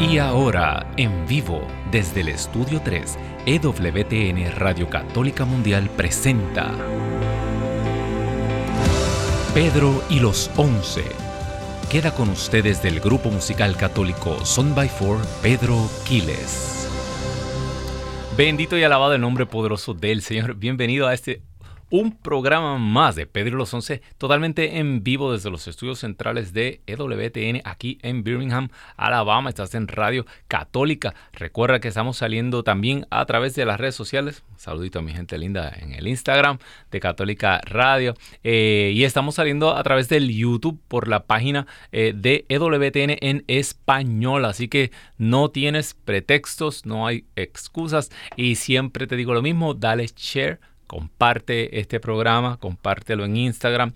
Y ahora, en vivo, desde el Estudio 3, EWTN Radio Católica Mundial presenta Pedro y los Once. Queda con ustedes del grupo musical católico Son by Four, Pedro Quiles. Bendito y alabado el nombre poderoso del Señor. Bienvenido a este un programa más de Pedro los Once, totalmente en vivo desde los estudios centrales de EWTN aquí en Birmingham, Alabama. Estás en Radio Católica. Recuerda que estamos saliendo también a través de las redes sociales. Un saludito a mi gente linda en el Instagram de Católica Radio. Eh, y estamos saliendo a través del YouTube por la página eh, de EWTN en español. Así que no tienes pretextos, no hay excusas. Y siempre te digo lo mismo, dale share comparte este programa, compártelo en Instagram.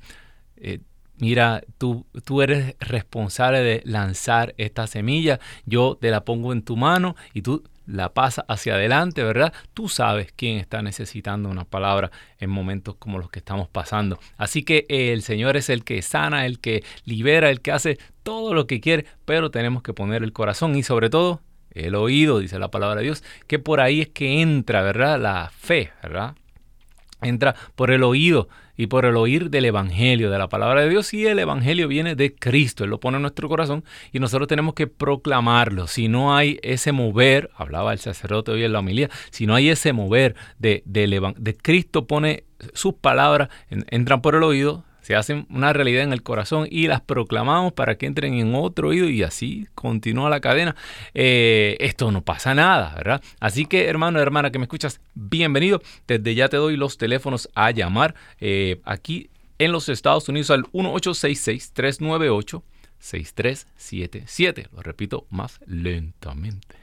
Eh, mira, tú, tú eres responsable de lanzar esta semilla, yo te la pongo en tu mano y tú la pasas hacia adelante, ¿verdad? Tú sabes quién está necesitando una palabra en momentos como los que estamos pasando. Así que el Señor es el que sana, el que libera, el que hace todo lo que quiere, pero tenemos que poner el corazón y sobre todo el oído, dice la palabra de Dios, que por ahí es que entra, ¿verdad? La fe, ¿verdad? Entra por el oído y por el oír del Evangelio, de la palabra de Dios, y el Evangelio viene de Cristo, Él lo pone en nuestro corazón y nosotros tenemos que proclamarlo. Si no hay ese mover, hablaba el sacerdote hoy en la homilía, si no hay ese mover de, de, Cristo pone sus palabras, entran por el oído, se hacen una realidad en el corazón y las proclamamos para que entren en otro oído y así continúa la cadena. Eh, esto no pasa nada, ¿verdad? Así que hermano, hermana que me escuchas, bienvenido. Desde ya te doy los teléfonos a llamar eh, aquí en los Estados Unidos al 1866-398-6377. Lo repito más lentamente.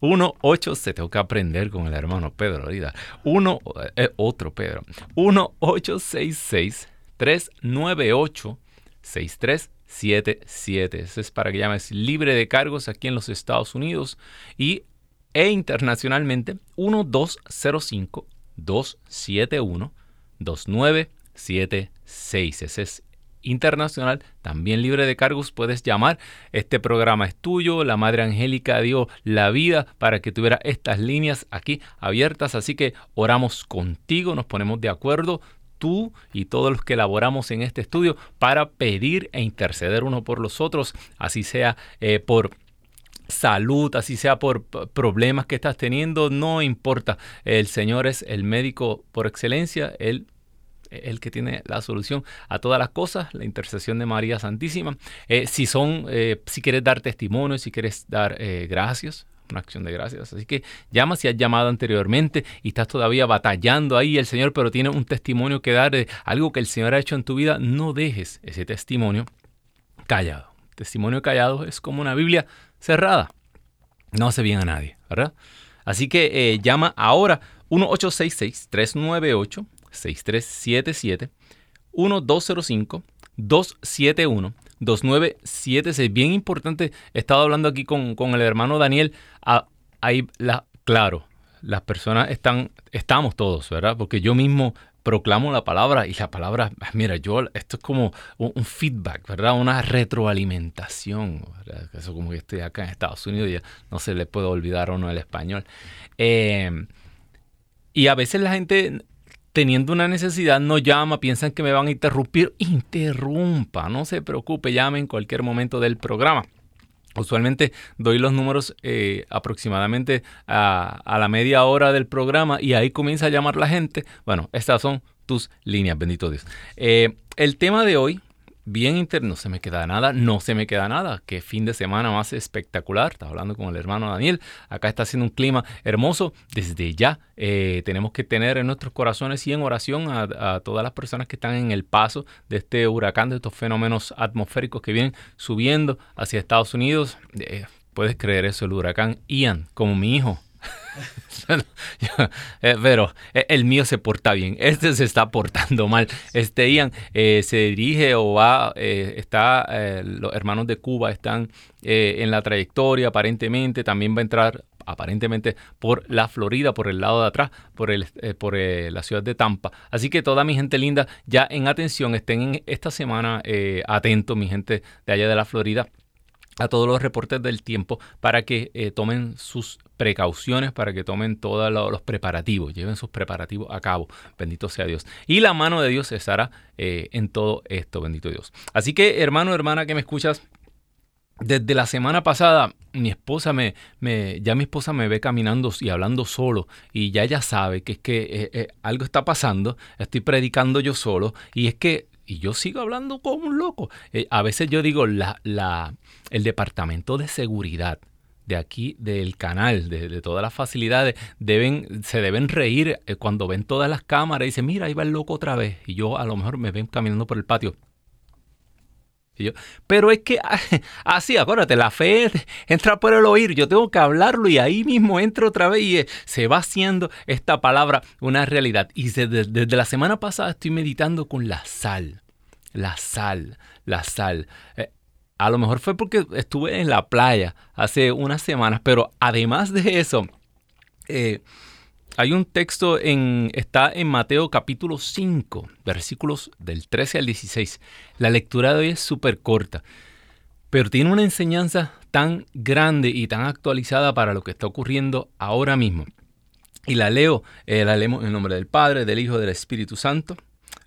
18, tengo que aprender con el hermano Pedro ahorita. Uno, eh, otro Pedro. 1866 398-6377. Eso es para que llames libre de cargos aquí en los Estados Unidos y, e internacionalmente 1205-271-2976. Ese es internacional, también libre de cargos, puedes llamar. Este programa es tuyo. La Madre Angélica dio la vida para que tuviera estas líneas aquí abiertas. Así que oramos contigo, nos ponemos de acuerdo tú y todos los que elaboramos en este estudio para pedir e interceder uno por los otros, así sea eh, por salud, así sea por problemas que estás teniendo, no importa. El Señor es el médico por excelencia, Él el que tiene la solución a todas las cosas, la intercesión de María Santísima. Eh, si son, eh, si quieres dar testimonio, si quieres dar gracias, una acción de gracias. Así que llama si has llamado anteriormente y estás todavía batallando ahí el Señor, pero tiene un testimonio que dar de algo que el Señor ha hecho en tu vida, no dejes ese testimonio callado. Testimonio callado es como una Biblia cerrada. No hace bien a nadie, ¿verdad? Así que eh, llama ahora 1866-398-6377, 1205 271 2976. Bien importante, he estado hablando aquí con, el hermano Daniel. Ah, ahí, la, claro, las personas están, estamos todos, ¿verdad? Porque yo mismo proclamo la palabra y la palabra, ah, mira, yo, esto es como un, feedback, ¿verdad? Una retroalimentación, Eso como que estoy acá en Estados Unidos y ya no se le puede olvidar a uno el español. Eh, y a veces la gente teniendo una necesidad no llama, piensan que me van a interrumpir, interrumpa, no se preocupe, llame en cualquier momento del programa. Usualmente doy los números eh, aproximadamente a, la media hora del programa y ahí comienza a llamar la gente. Bueno, estas son tus líneas, bendito Dios. Eh, el tema de hoy bien interno, no se me queda nada, no se me queda nada. Qué fin de semana más espectacular. Estaba hablando con el hermano Daniel. Acá está haciendo un clima hermoso. Desde ya eh, tenemos que tener en nuestros corazones y en oración a, todas las personas que están en el paso de este huracán, de estos fenómenos atmosféricos que vienen subiendo hacia Estados Unidos. Eh, Puedes creer eso, el huracán Ian, como mi hijo. Eh, pero eh, el mío se porta bien, este se está portando mal. Este Ian eh, se dirige o va, está, los hermanos de Cuba están en la trayectoria aparentemente, también va a entrar aparentemente por la Florida, por el lado de atrás, por, el, por la ciudad de Tampa. Así que toda mi gente linda, ya en atención, estén en esta semana atentos, mi gente de allá de la Florida a todos los reportes del tiempo para que eh, tomen sus precauciones, para que tomen todos los preparativos, lleven sus preparativos a cabo. Bendito sea Dios. Y la mano de Dios estará eh, en todo esto, bendito Dios. Así que hermano, hermana que me escuchas, desde la semana pasada, mi esposa me, me, ya mi esposa me ve caminando y hablando solo y ya ella sabe que es que eh, algo está pasando, estoy predicando yo solo y es que y yo sigo hablando como un loco. Eh, a veces yo digo, la, la, el departamento de seguridad de aquí, del canal, de, todas las facilidades, deben, se deben reír eh, cuando ven todas las cámaras y dicen, mira, ahí va el loco otra vez. Y yo a lo mejor me ven caminando por el patio pero es que así, acuérdate, la fe entra por el oír, yo tengo que hablarlo y ahí mismo entro otra vez y eh, se va haciendo esta palabra una realidad. Y desde, la semana pasada estoy meditando con la sal, la sal, la sal. Eh, a lo mejor fue porque estuve en la playa hace unas semanas, pero además de eso, eh, hay un texto en, está en Mateo capítulo 5, versículos del 13 al 16. La lectura de hoy es súper corta, pero tiene una enseñanza tan grande y tan actualizada para lo que está ocurriendo ahora mismo. Y la leo, eh, la leemos en nombre del Padre, del Hijo del Espíritu Santo.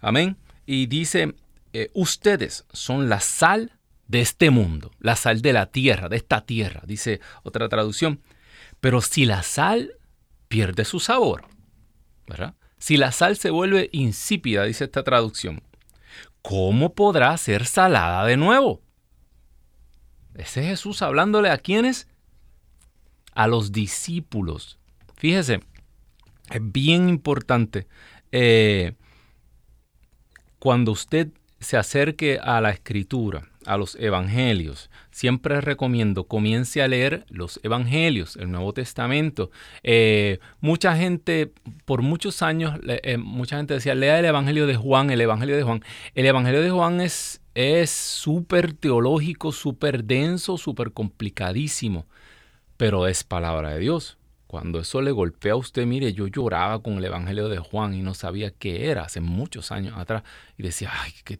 Amén. Y dice, eh, ustedes son la sal de este mundo, la sal de la tierra, de esta tierra, dice otra traducción. Pero si la sal pierde su sabor. ¿verdad? Si la sal se vuelve insípida, dice esta traducción, ¿cómo podrá ser salada de nuevo? Ese es Jesús hablándole a quienes? A los discípulos. Fíjese, es bien importante. Eh, cuando usted se acerque a la escritura, a los evangelios, siempre recomiendo, comience a leer los evangelios, el Nuevo Testamento. Eh, mucha gente, por muchos años, eh, mucha gente decía, lea el Evangelio de Juan, el Evangelio de Juan. El Evangelio de Juan es súper teológico, súper denso, súper complicadísimo, pero es palabra de Dios. Cuando eso le golpea a usted, mire, yo lloraba con el Evangelio de Juan y no sabía qué era hace muchos años atrás y decía, ay, que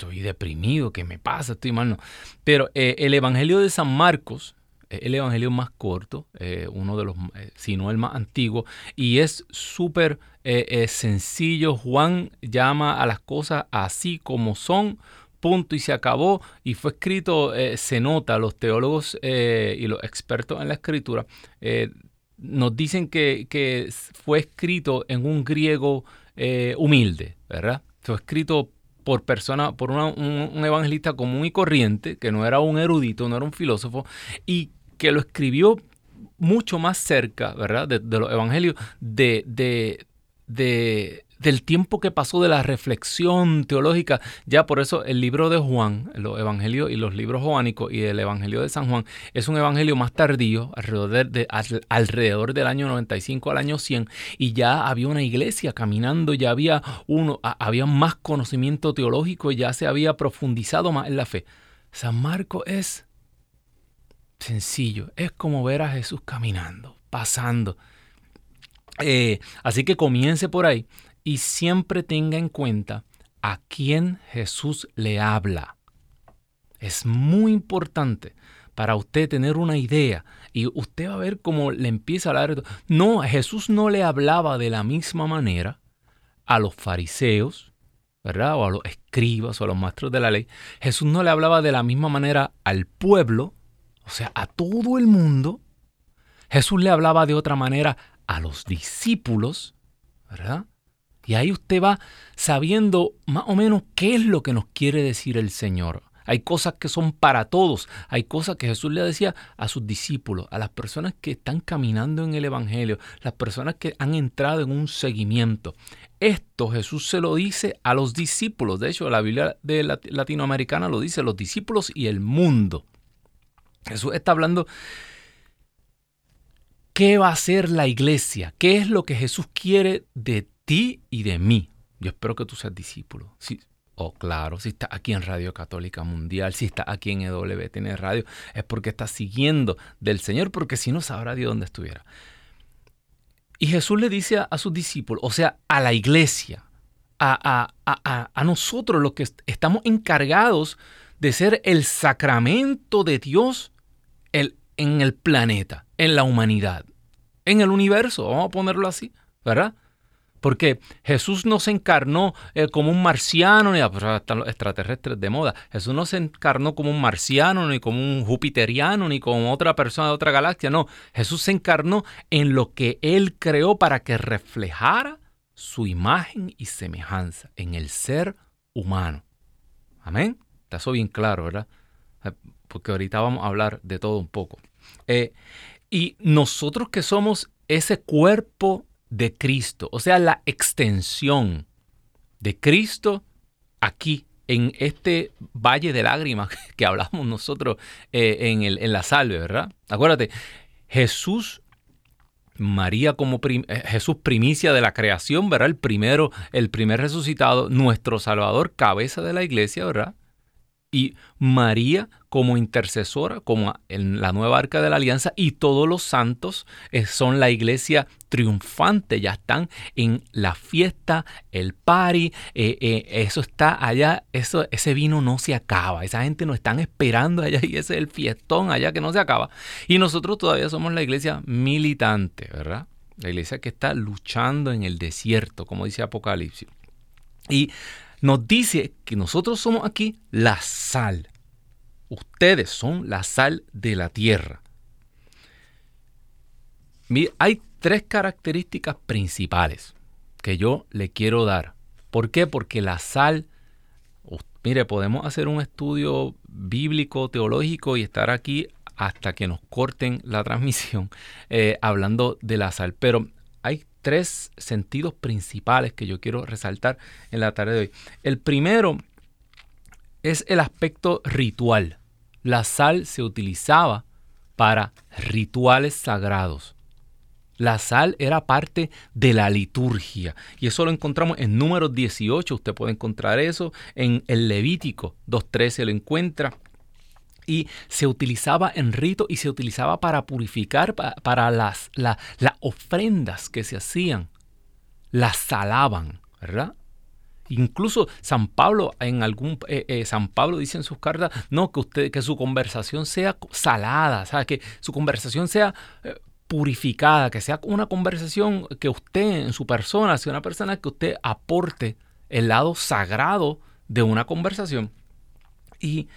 estoy deprimido, ¿qué me pasa? Estoy mal. No. Pero eh, el Evangelio de San Marcos, es el Evangelio más corto, eh, uno de los, eh, si no el más antiguo, y es súper sencillo. Juan llama a las cosas así como son, punto, y se acabó, y fue escrito, se nota, los teólogos y los expertos en la escritura nos dicen que, que, fue escrito en un griego humilde, ¿verdad? Fue escrito por persona, por un, evangelista común y corriente, que no era un erudito, no era un filósofo, y que lo escribió mucho más cerca, ¿verdad?, de, los evangelios, de, de, de del tiempo que pasó de la reflexión teológica. Ya por eso el libro de Juan, los evangelios y los libros joánicos y el evangelio de San Juan es un evangelio más tardío, alrededor, de, alrededor del año 95 al año 100, y ya había una iglesia caminando, ya había, uno, había más conocimiento teológico, ya se había profundizado más en la fe. San Marco es sencillo, es como ver a Jesús caminando, pasando. Eh, así que comience por ahí y siempre tenga en cuenta a quién Jesús le habla. Es muy importante para usted tener una idea y usted va a ver cómo le empieza a hablar. No, Jesús no le hablaba de la misma manera a los fariseos, ¿verdad? O a los escribas o a los maestros de la ley. Jesús no le hablaba de la misma manera al pueblo, o sea, a todo el mundo. Jesús le hablaba de otra manera a los discípulos, ¿verdad? Y ahí usted va sabiendo más o menos qué es lo que nos quiere decir el Señor. Hay cosas que son para todos. Hay cosas que Jesús le decía a sus discípulos, a las personas que están caminando en el Evangelio, las personas que han entrado en un seguimiento. Esto Jesús se lo dice a los discípulos. De hecho, la Biblia latinoamericana lo dice, los discípulos y el mundo. Jesús está hablando qué va a ser la iglesia, qué es lo que Jesús quiere de ti y de mí. Yo espero que tú seas discípulo. Sí, oh, claro, si estás aquí en Radio Católica Mundial, si estás aquí en EWTN Radio, es porque estás siguiendo del Señor, porque si no sabrá Dios dónde estuviera. Y Jesús le dice a, sus discípulos, o sea, a la iglesia, a, nosotros los que estamos encargados de ser el sacramento de Dios en el planeta, en la humanidad, en el universo, vamos a ponerlo así, ¿verdad? Porque Jesús no se encarnó eh, como un marciano, ni pues, están los extraterrestres de moda. Jesús no se encarnó como un marciano, ni como un jupiteriano, ni como otra persona de otra galaxia. No, Jesús se encarnó en lo que Él creó para que reflejara su imagen y semejanza en el ser humano. Amén. Está eso bien claro, ¿verdad? Eh, porque ahorita vamos a hablar de todo un poco. Eh, y nosotros que somos ese cuerpo de Cristo, o sea, la extensión de Cristo aquí en este valle de lágrimas que hablamos nosotros eh, en, el, en la salve, ¿verdad? Acuérdate, Jesús María como eh, Jesús primicia de la creación, ¿verdad? El primero, el primer resucitado, nuestro Salvador, cabeza de la iglesia, ¿verdad? Y María como intercesora, como en la nueva arca de la alianza, y todos los santos eh, son la iglesia triunfante, ya están en la fiesta, el party, eh, eh, eso está allá, eso, ese vino no se acaba, esa gente nos están esperando allá y ese es el fiestón allá que no se acaba. Y nosotros todavía somos la iglesia militante, ¿verdad? La iglesia que está luchando en el desierto, como dice Apocalipsis. Y nos dice que nosotros somos aquí la sal. Ustedes son la sal de la tierra. Hay tres características principales que yo le quiero dar. ¿Por qué? Porque la sal, mire, podemos hacer un estudio bíblico, teológico y estar aquí hasta que nos corten la transmisión eh, hablando de la sal. Pero hay tres sentidos principales que yo quiero resaltar en la tarde de hoy. El primero es el aspecto ritual la sal se utilizaba para rituales sagrados. La sal era parte de la liturgia y eso lo encontramos en números 18, usted puede encontrar eso, en el Levítico 2.13 lo encuentra y se utilizaba en rito y se utilizaba para purificar, para, las, las ofrendas que se hacían, las salaban, ¿verdad? Incluso San Pablo en algún eh, eh, San Pablo dice en sus cartas, no que usted que su conversación sea salada, ¿sabe? que su conversación sea eh, purificada, que sea una conversación que usted en su persona sea una persona que usted aporte el lado sagrado de una conversación. Y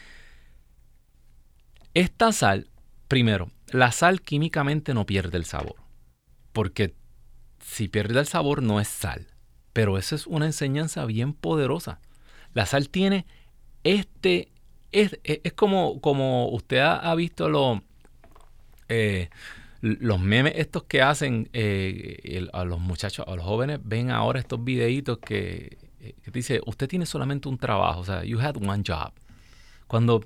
esta sal, primero, la sal químicamente no pierde el sabor, porque si pierde el sabor no es sal. Pero esa es una enseñanza bien poderosa. La sal tiene este, es, es, como, como usted ha, visto lo, eh, los memes estos que hacen eh, a los muchachos, a los jóvenes, ven ahora estos videitos que, eh, que, dice, usted tiene solamente un trabajo, o sea, you had one job. Cuando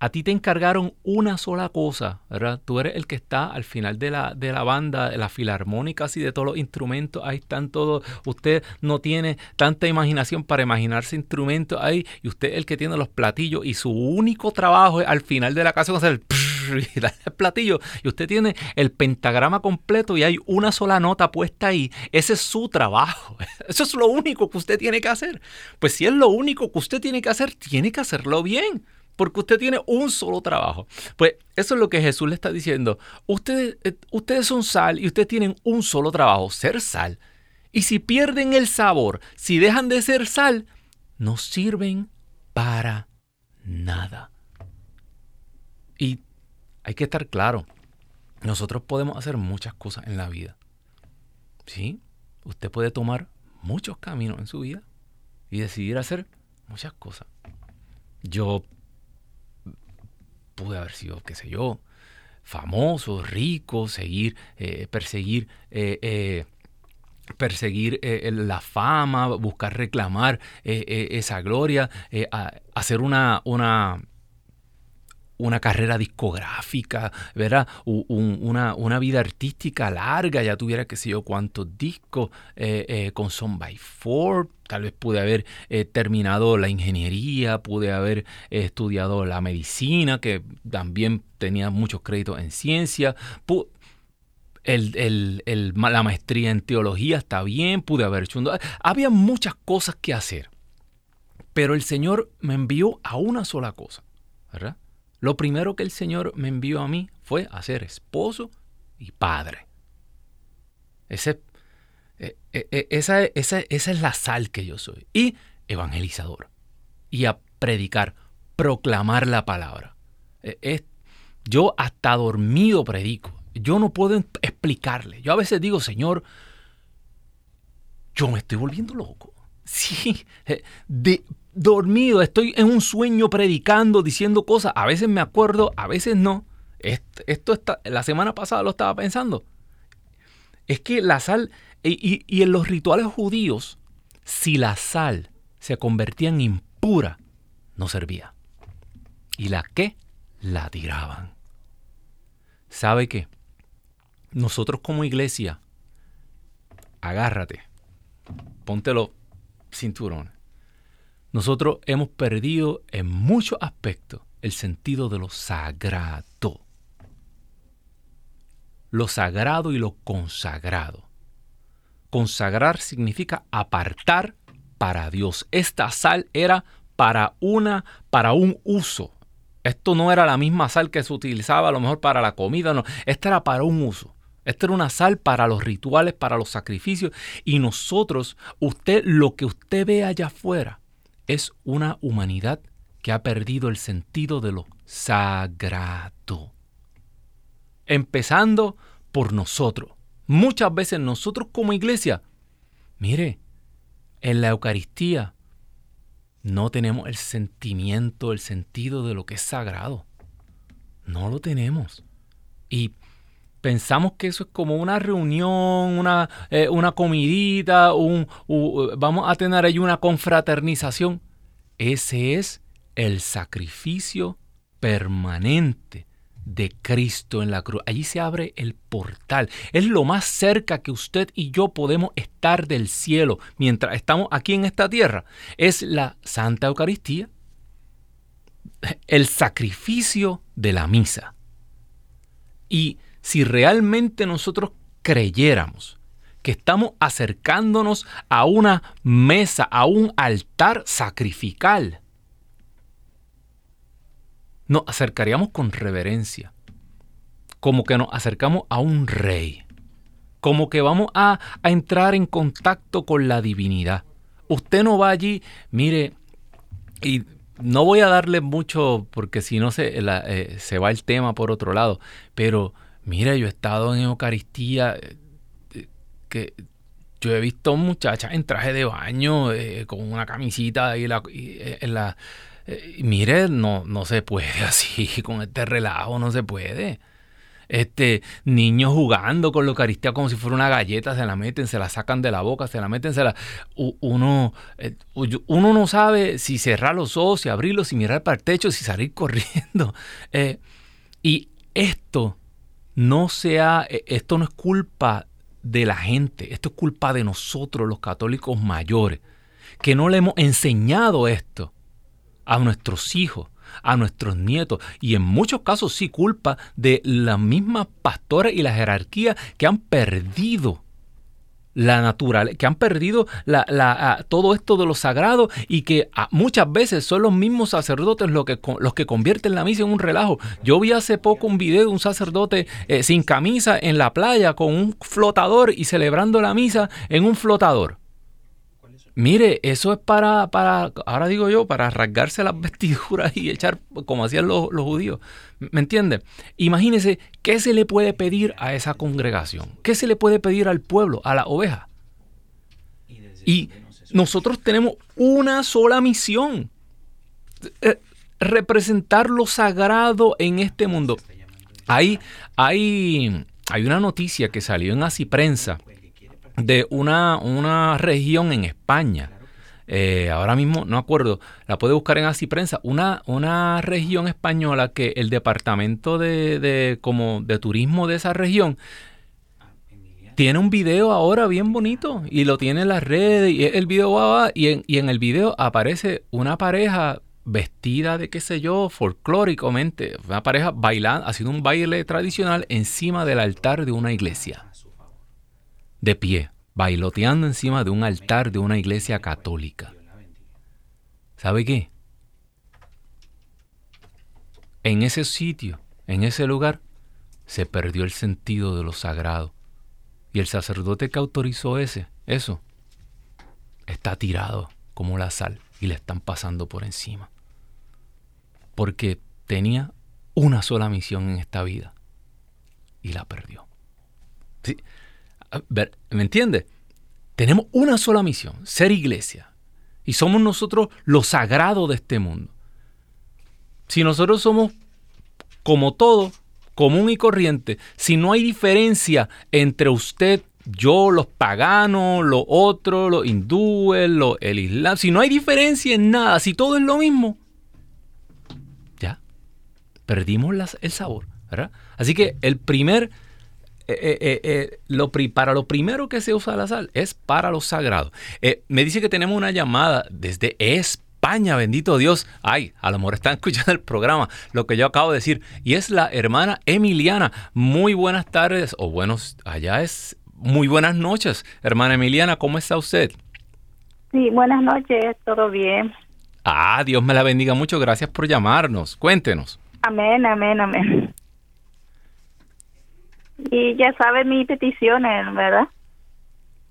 a ti te encargaron una sola cosa, ¿verdad? Tú eres el que está al final de la, de la banda, de la filarmónica, así de todos los instrumentos, ahí están todos. Usted no tiene tanta imaginación para imaginarse instrumentos ahí, y usted es el que tiene los platillos, y su único trabajo es al final de la casa hacer y darle el platillo y usted tiene el pentagrama completo y hay una sola nota puesta ahí, ese es su trabajo. Eso es lo único que usted tiene que hacer. Pues si es lo único que usted tiene que hacer, tiene que hacerlo bien porque usted tiene un solo trabajo. Pues eso es lo que Jesús le está diciendo. Ustedes, eh, ustedes son sal y ustedes tienen un solo trabajo, ser sal. Y si pierden el sabor, si dejan de ser sal, no sirven para nada. Y hay que estar claro, nosotros podemos hacer muchas cosas en la vida. ¿Sí? Usted puede tomar muchos caminos en su vida y decidir hacer muchas cosas. Yo pude haber sido, qué sé yo, famoso, rico, seguir, eh, perseguir, eh, eh, perseguir la fama, buscar reclamar esa gloria, hacer una, una, una carrera discográfica, ¿verdad? una, una, vida artística larga, ya tuviera que sé yo cuántos discos con Son by Four, Tal vez pude haber eh, terminado la ingeniería, pude haber eh, estudiado la medicina, que también tenía muchos créditos en ciencia. la maestría en teología está bien, pude haber hecho Había muchas cosas que hacer. Pero el Señor me envió a una sola cosa, ¿verdad? Lo primero que el Señor me envió a mí fue a ser esposo y padre. Ese, e, e, e, esa, es la sal que yo soy. Y evangelizador. Y a predicar, proclamar la palabra. yo hasta dormido predico. Yo no puedo explicarle. Yo a veces digo, Señor, yo me estoy volviendo loco. Sí, de, dormido, estoy en un sueño predicando, diciendo cosas. A veces me acuerdo, a veces no. Esto, está, la semana pasada lo estaba pensando. Es que la sal, y, y en los rituales judíos, si la sal se convertía en impura, no servía. ¿Y la qué? La tiraban. ¿Sabe qué? Nosotros como iglesia, agárrate, ponte los cinturones. Nosotros hemos perdido en muchos aspectos el sentido de lo sagrado. Lo sagrado y lo consagrado. Consagrar significa apartar para Dios. Esta sal era para una para un uso. Esto no era la misma sal que se utilizaba a lo mejor para la comida, no, esta era para un uso. Esta era una sal para los rituales, para los sacrificios. Y nosotros, usted, lo que usted ve allá afuera, es una humanidad que ha perdido el sentido de lo sagrado. Empezando por nosotros. Muchas veces nosotros como iglesia, mire, en la Eucaristía no tenemos el sentimiento, el sentido de lo que es sagrado. No lo tenemos. Y pensamos que eso es como una reunión, una, eh, una comidita, un, vamos a tener ahí una confraternización. Ese es el sacrificio permanente de Cristo en la cruz. Allí se abre el portal. Es lo más cerca que usted y yo podemos estar del cielo mientras estamos aquí en esta tierra. Es la Santa Eucaristía, el sacrificio de la misa. Y si realmente nosotros creyéramos que estamos acercándonos a una mesa, a un altar sacrificial, nos acercaríamos con reverencia, como que nos acercamos a un rey, como que vamos a, entrar en contacto con la divinidad. Usted no va allí, mire, y no voy a darle mucho porque si no se, eh, se va el tema por otro lado, pero Mire, yo he estado en Eucaristía eh, que yo he visto muchachas en traje de baño eh, con una camisita ahí eh, en la... mire, no, no se puede así, con este relajo no se puede. Este, niños jugando con la Eucaristía como si fuera una galleta, se la meten, se la sacan de la boca, se la meten, se la... Uno, uno no sabe si cerrar los ojos, si abrirlos, si mirar para el techo, si salir corriendo. y esto no sea, e, esto no es culpa de la gente, esto es culpa de nosotros los católicos mayores, que no le hemos enseñado esto a nuestros hijos, a nuestros nietos y en muchos casos sí culpa de las mismas pastores y la jerarquía que han perdido la natural, que han perdido la, todo esto de lo sagrado y que muchas veces son los mismos sacerdotes los que, los que convierten la misa en un relajo. Yo vi hace poco un video de un sacerdote eh, sin camisa en la playa con un flotador y celebrando la misa en un flotador. Mire, eso es para, para, ahora digo yo, para rasgarse las vestiduras y echar, como hacían los, judíos. ¿Me entiende? Imagínese, ¿qué se le puede pedir a esa congregación? ¿Qué se le puede pedir al pueblo, a la oveja? Y nosotros tenemos una sola misión. Eh, representar lo sagrado en este mundo. Hay, hay, hay una noticia que salió en Así Prensa de una, una región en España. Eh, ahora mismo no acuerdo, la puede buscar en Así Prensa, una, una región española que el departamento de, como de turismo de esa región tiene un video ahora bien bonito y lo tiene en las redes y el video va, y en, y en el video aparece una pareja vestida de qué sé yo, folclóricamente, una pareja bailando, haciendo un baile tradicional encima del altar de una iglesia de pie, bailoteando encima de un altar de una iglesia católica. ¿Sabe qué? En ese sitio, en ese lugar, se perdió el sentido de lo sagrado. Y el sacerdote que autorizó ese, eso, está tirado como la sal y le están pasando por encima. Porque tenía una sola misión en esta vida y la perdió. ¿Me entiende? Tenemos una sola misión, ser iglesia. Y somos nosotros lo sagrado de este mundo. Si nosotros somos como todo, común y corriente, si no hay diferencia entre usted, yo, los paganos, los otros, los hindúes, el islam, si no hay diferencia en nada, si todo es lo mismo, ya, perdimos el sabor. Así que el primer eh, eh, eh, lo, para lo primero que se usa la sal es para lo sagrado. me dice que tenemos una llamada desde España, bendito Dios. Ay, a lo mejor están escuchando el programa, lo que yo acabo de decir. Y es la hermana Emiliana. Muy buenas tardes, o buenos, allá es muy buenas noches. Hermana Emiliana, ¿cómo está usted? Sí, buenas noches, todo bien. Ah, Dios me la bendiga mucho. Gracias por llamarnos. Cuéntenos. Amén, amén, amén. Y ya sabe mis peticiones, ¿verdad?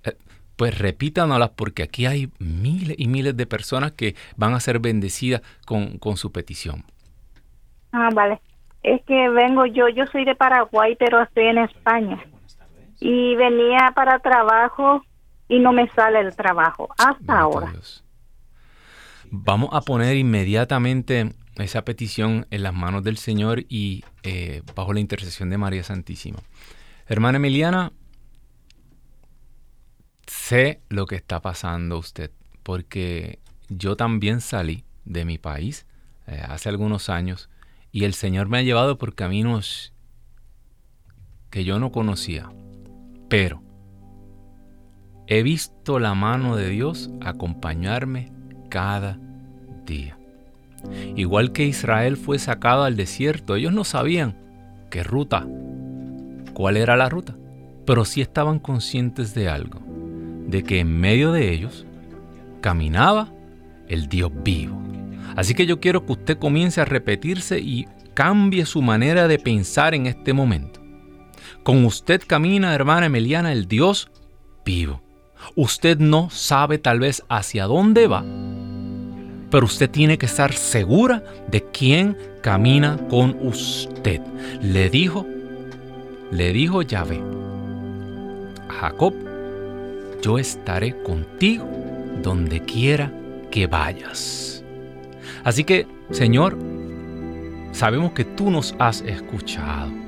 Eh, pues repítanoslas porque aquí hay miles y miles de personas que van a ser bendecidas con, con su petición. Ah, vale. Es que vengo yo, yo soy de Paraguay, pero estoy en España. Y venía para trabajo y no me sale el trabajo hasta ahora. Vamos a poner inmediatamente esa petición en las manos del Señor y eh, bajo la intercesión de María Santísima. Hermana Emiliana, sé lo que está pasando usted, porque yo también salí de mi país eh, hace algunos años y el Señor me ha llevado por caminos que yo no conocía, pero he visto la mano de Dios acompañarme cada día. Igual que Israel fue sacado al desierto, ellos no sabían qué ruta, cuál era la ruta, pero sí estaban conscientes de algo, de que en medio de ellos caminaba el Dios vivo. Así que yo quiero que usted comience a repetirse y cambie su manera de pensar en este momento. Con usted camina, hermana Emiliana, el Dios vivo. Usted no sabe tal vez hacia dónde va, pero usted tiene que estar segura de quién camina con usted. Le dijo, le dijo Yahvé Jacob, yo estaré contigo donde quiera que vayas. Así que, Señor, sabemos que tú nos has escuchado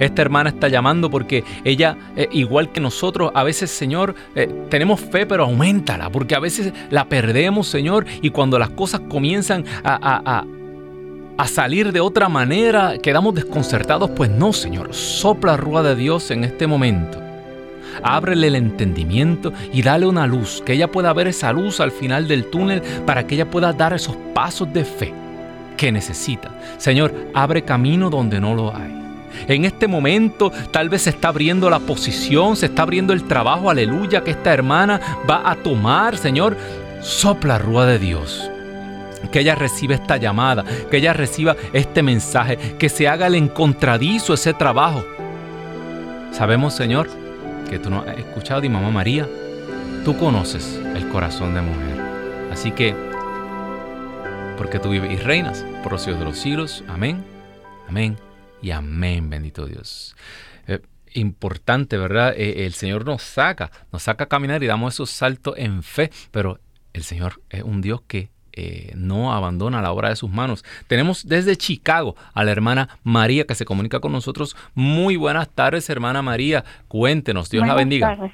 esta hermana está llamando porque ella, eh, igual que nosotros, a veces, Señor, eh, tenemos fe, pero aumentala, porque a veces la perdemos, Señor, y cuando las cosas comienzan a, a salir de otra manera, quedamos desconcertados. Pues no, Señor, sopla rúa de Dios en este momento. Ábrele el entendimiento y dale una luz, que ella pueda ver esa luz al final del túnel para que ella pueda dar esos pasos de fe que necesita. Señor, abre camino donde no lo hay. En este momento tal vez se está abriendo la posición, se está abriendo el trabajo, aleluya, que esta hermana va a tomar, Señor. Sopla rúa de Dios. Que ella reciba esta llamada, que ella reciba este mensaje, que se haga el encontradizo ese trabajo. Sabemos, Señor, que tú nos has escuchado y mamá María, tú conoces el corazón de mujer. Así que, porque tú vives y reinas por los siglos de los siglos. Amén. Amén y amén, bendito Dios. Eh, importante, ¿verdad? Eh, el Señor nos saca, nos saca a caminar y damos esos saltos en fe, pero el Señor es un Dios que eh, no abandona la obra de sus manos. Tenemos desde Chicago a la hermana María que se comunica con nosotros. Muy buenas tardes, hermana María. Cuéntenos, Dios la bendiga. Tardes.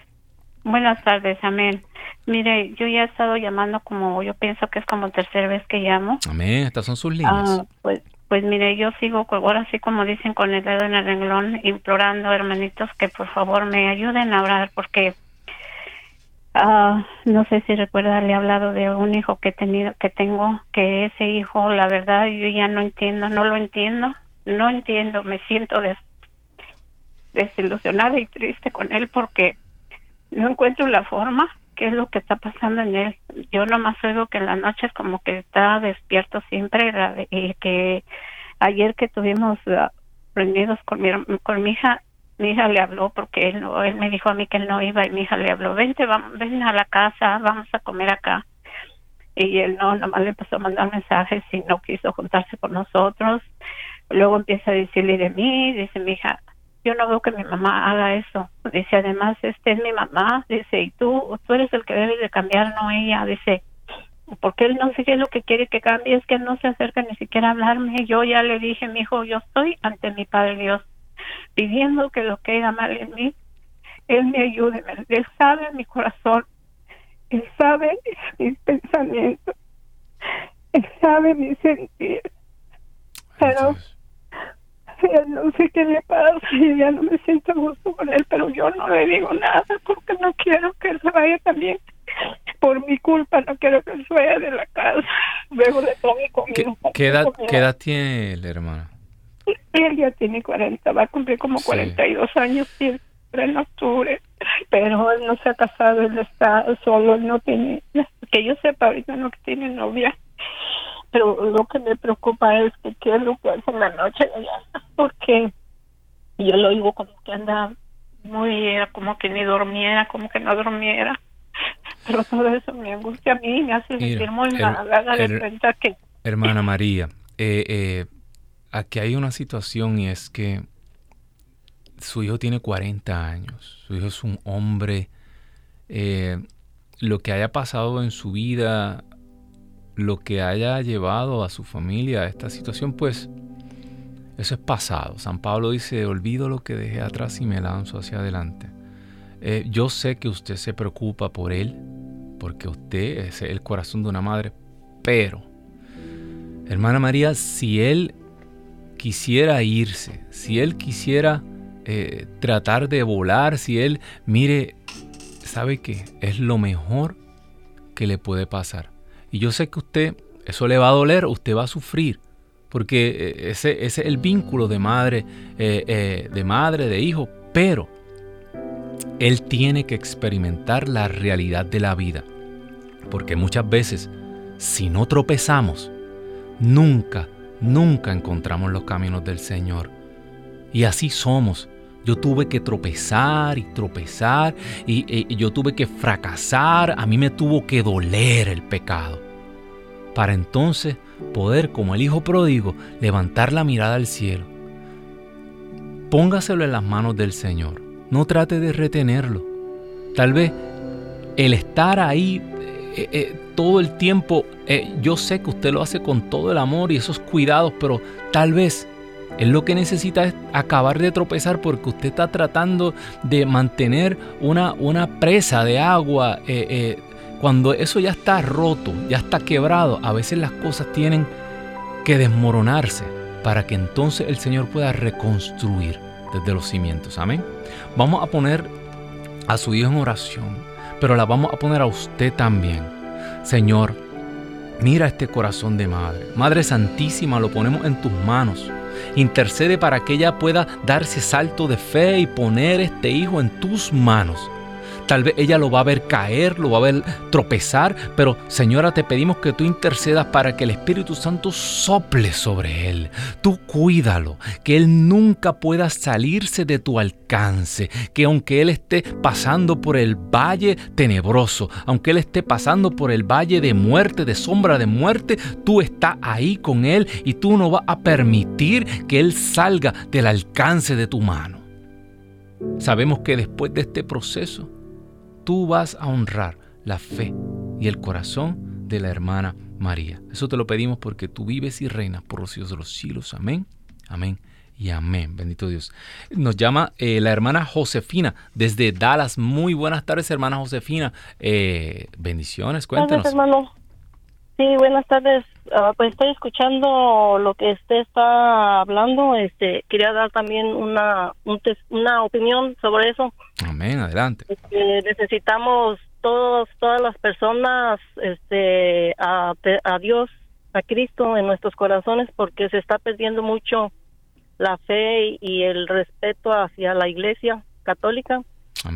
Buenas tardes, amén. Mire, yo ya he estado llamando como, yo pienso que es como tercera vez que llamo. Amén, estas son sus líneas. Ah, pues pues mire, yo sigo ahora así como dicen con el dedo en el renglón, implorando hermanitos que por favor me ayuden a orar porque uh, no sé si recuerda le he hablado de un hijo que he tenido, que tengo, que ese hijo, la verdad, yo ya no entiendo, no lo entiendo, no entiendo, me siento desilusionada y triste con él porque no encuentro la forma qué es lo que está pasando en él. Yo nomás oigo que en las noches como que está despierto siempre y que ayer que tuvimos uh, prendidos con mi, con mi hija, mi hija le habló porque él no, él me dijo a mí que él no iba y mi hija le habló, vente, vamos, ven a la casa, vamos a comer acá. Y él no, nomás le empezó a mandar mensajes y no quiso juntarse con nosotros. Luego empieza a decirle de mí, dice mi hija, yo no veo que mi mamá haga eso. Dice, además, este es mi mamá, dice, y tú, tú eres el que debes de cambiar, no ella. Dice, porque él no sé qué es lo que quiere que cambie, es que no se acerca ni siquiera a hablarme. Yo ya le dije, mi hijo, yo estoy ante mi Padre Dios, pidiendo que lo que haga mal en mí, Él me ayude. Él sabe mi corazón, Él sabe mis pensamientos, Él sabe mi sentir. Pero no sé qué le pasa y ya no me siento a gusto con él, pero yo no le digo nada porque no quiero que él se vaya también. Por mi culpa no quiero que él se vaya de la casa. Luego de todo mi comida. ¿Qué, edad, tiene la hermana? Él ya tiene 40, va a cumplir como 42 años en octubre, pero él no se ha casado, él está solo, él no tiene, que yo sepa ahorita no tiene novia pero lo que me preocupa es que qué es lo que hace en la noche porque yo lo oigo como que anda muy como que ni durmiera como que no durmiera. Pero todo eso me angustia a mí me hace sentir muy mal de que hermana María eh, eh, aquí hay una situación y es que su hijo tiene 40 años su hijo es un hombre eh, lo que haya pasado en su vida lo que haya llevado a su familia a esta situación, pues eso es pasado. San Pablo dice, olvido lo que dejé atrás y me lanzo hacia adelante. Eh, yo sé que usted se preocupa por él, porque usted es el corazón de una madre, pero, hermana María, si él quisiera irse, si él quisiera eh, tratar de volar, si él, mire, sabe que es lo mejor que le puede pasar. Y yo sé que usted, eso le va a doler, usted va a sufrir, porque eh, ese, es el vínculo de madre, eh, eh, de madre, de hijo, pero él tiene que experimentar la realidad de la vida. Porque muchas veces, si no tropezamos, nunca, nunca encontramos los caminos del Señor. Y así somos. Yo tuve que tropezar y tropezar y, yo tuve que fracasar. A mí me tuvo que doler el pecado para entonces poder, como el Hijo pródigo, levantar la mirada al cielo. Póngaselo en las manos del Señor. No trate de retenerlo. Tal vez el estar ahí eh, eh, todo el tiempo, eh, yo sé que usted lo hace con todo el amor y esos cuidados, pero tal vez él lo que necesita es acabar de tropezar porque usted está tratando de mantener una, una presa de agua cuando eso ya está roto, ya está quebrado, a veces las cosas tienen que desmoronarse para que entonces el Señor pueda reconstruir desde los cimientos. Amén. Vamos a poner a su Hijo en oración, pero la vamos a poner a usted también. Señor, mira este corazón de madre. Madre Santísima, lo ponemos en tus manos. Intercede para que ella pueda darse salto de fe y poner este hijo en tus manos Tal vez ella lo va a ver caer, lo va a ver tropezar, pero Señora, te pedimos que tú intercedas para que el Espíritu Santo sople sobre él. Tú cuídalo, que él nunca pueda salirse de tu alcance, que aunque él esté pasando por el valle tenebroso, aunque él esté pasando por el valle de muerte, de sombra de muerte, tú estás ahí con él y tú no vas a permitir que él salga del alcance de tu mano. Sabemos que después de este proceso, tú vas a honrar la fe y el corazón de la hermana María. Eso te lo pedimos porque tú vives y reinas por los siglos de los siglos. Amén, amén y amén. Bendito Dios. Nos llama eh, la hermana Josefina desde Dallas. Muy buenas tardes, hermana Josefina. Eh, bendiciones, cuéntanos. Hermano. Sí, buenas tardes. Ah, pues estoy escuchando lo que usted está hablando. Este, quería dar también una una opinión sobre eso. Amén, adelante. Este, necesitamos todos todas las personas este a, a Dios, a Cristo en nuestros corazones porque se está perdiendo mucho la fe y el respeto hacia la Iglesia católica.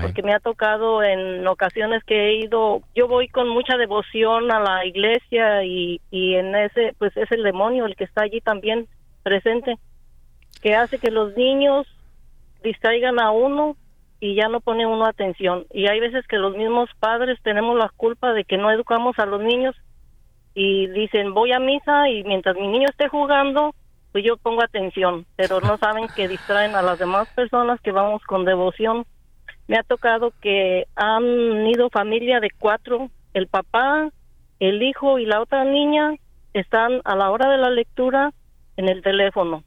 Porque me ha tocado en ocasiones que he ido, yo voy con mucha devoción a la iglesia y, y en ese, pues es el demonio el que está allí también presente, que hace que los niños distraigan a uno y ya no pone uno atención. Y hay veces que los mismos padres tenemos la culpa de que no educamos a los niños y dicen voy a misa y mientras mi niño esté jugando, pues yo pongo atención, pero no saben que distraen a las demás personas que vamos con devoción. Me ha tocado que han ido familia de cuatro, el papá, el hijo y la otra niña están a la hora de la lectura en el teléfono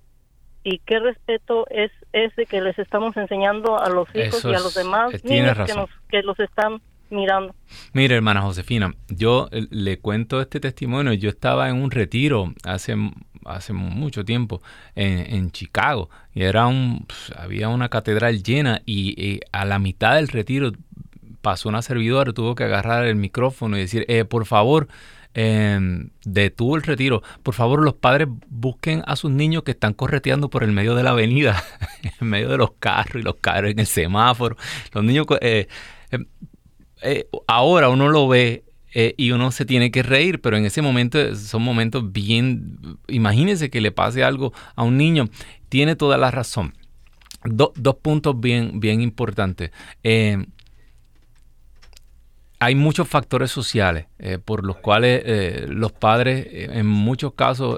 y qué respeto es ese que les estamos enseñando a los hijos y a los demás eh, niños que, nos, que los están mirando. Mire, hermana Josefina, yo eh, le cuento este testimonio. Yo estaba en un retiro hace, hace mucho tiempo en, Chicago y era un, había una catedral llena y, a la mitad del retiro pasó una servidora, tuvo que agarrar el micrófono y decir, eh, por favor, eh, detuvo el retiro. Por favor, los padres busquen a sus niños que están correteando por el medio de la avenida, en medio de los carros y los carros en el semáforo. Los niños, eh, em, eh, ahora uno lo ve eh, y uno se tiene que reír, pero en ese momento son momentos bien, imagínense que le pase algo a un niño. Tiene toda la razón. dos puntos bien, bien importantes hay muchos factores sociales eh, por los cuales eh, los padres eh, en muchos casos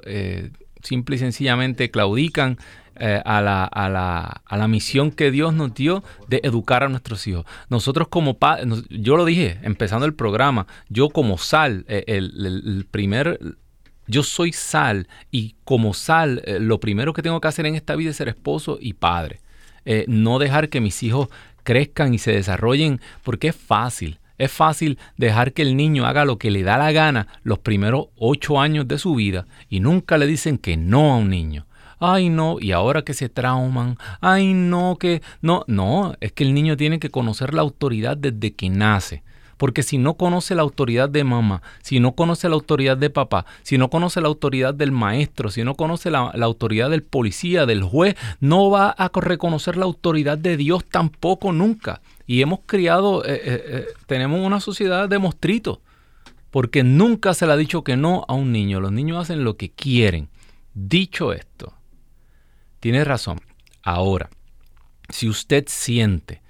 simple y sencillamente claudican a la, a, la, a, la, misión que Dios nos dio de educar a nuestros hijos. Nosotros como padres, yo lo dije empezando el programa, yo como sal, el, primer, yo soy sal y como sal, lo primero que tengo que hacer en esta vida es ser esposo y padre. no dejar que mis hijos crezcan y se desarrollen porque es fácil. Es fácil dejar que el niño haga lo que le da la gana los primeros ocho años de su vida y nunca le dicen que no a un niño. Ay, no, y ahora que se trauman, ay, no, que no, no, es que el niño tiene que conocer la autoridad desde que nace. Porque si no conoce la autoridad de mamá, si no conoce la autoridad de papá, si no conoce la autoridad del maestro, si no conoce la, la autoridad del policía, del juez, no va a reconocer la autoridad de Dios tampoco nunca. Y hemos criado, eh, eh, eh, tenemos una sociedad de mostritos, porque nunca se le ha dicho que no a un niño. Los niños hacen lo que quieren. Dicho esto, tiene razón. Ahora, si usted siente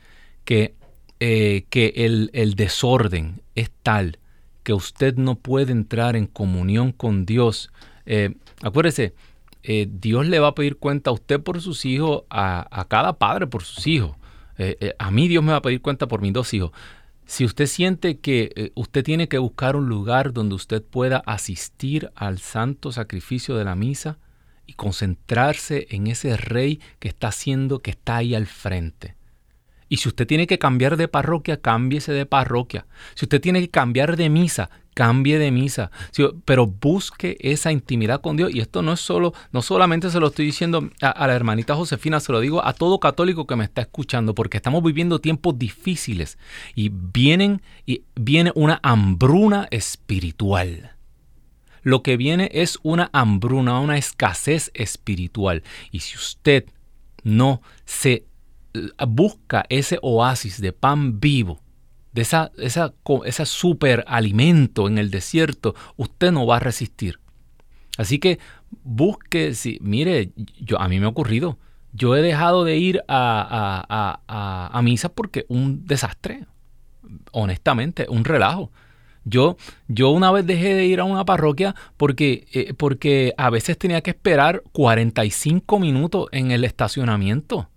que, que el, el desorden es tal que usted no puede entrar en comunión con Dios, acuérdese, Dios le va a pedir cuenta a usted por sus hijos, a, a cada padre por sus hijos. Eh, eh, a mí Dios me va a pedir cuenta por mis dos hijos. Si usted siente que eh, usted tiene que buscar un lugar donde usted pueda asistir al santo sacrificio de la misa y concentrarse en ese rey que está haciendo, que está ahí al frente. Y si usted tiene que cambiar de parroquia, cámbiese de parroquia. Si usted tiene que cambiar de misa, cambie de misa, pero busque esa intimidad con Dios. Y esto no es solo, no solamente se lo estoy diciendo a, la hermanita Josefina, se lo digo a todo católico que me está escuchando, porque estamos viviendo tiempos difíciles y vienen y viene una hambruna espiritual. Lo que viene es una hambruna, una escasez espiritual. Y si usted no se eh, busca ese oasis de pan vivo, de esa, esa, ese super alimento en el desierto, usted no va a resistir. Así que busque, si, mire, yo, a mí me ha ocurrido, yo he dejado de ir a, a, misa porque un desastre, honestamente, un relajo. Yo, yo una vez dejé de ir a una parroquia porque, eh, porque a veces tenía que esperar 45 minutos en el estacionamiento,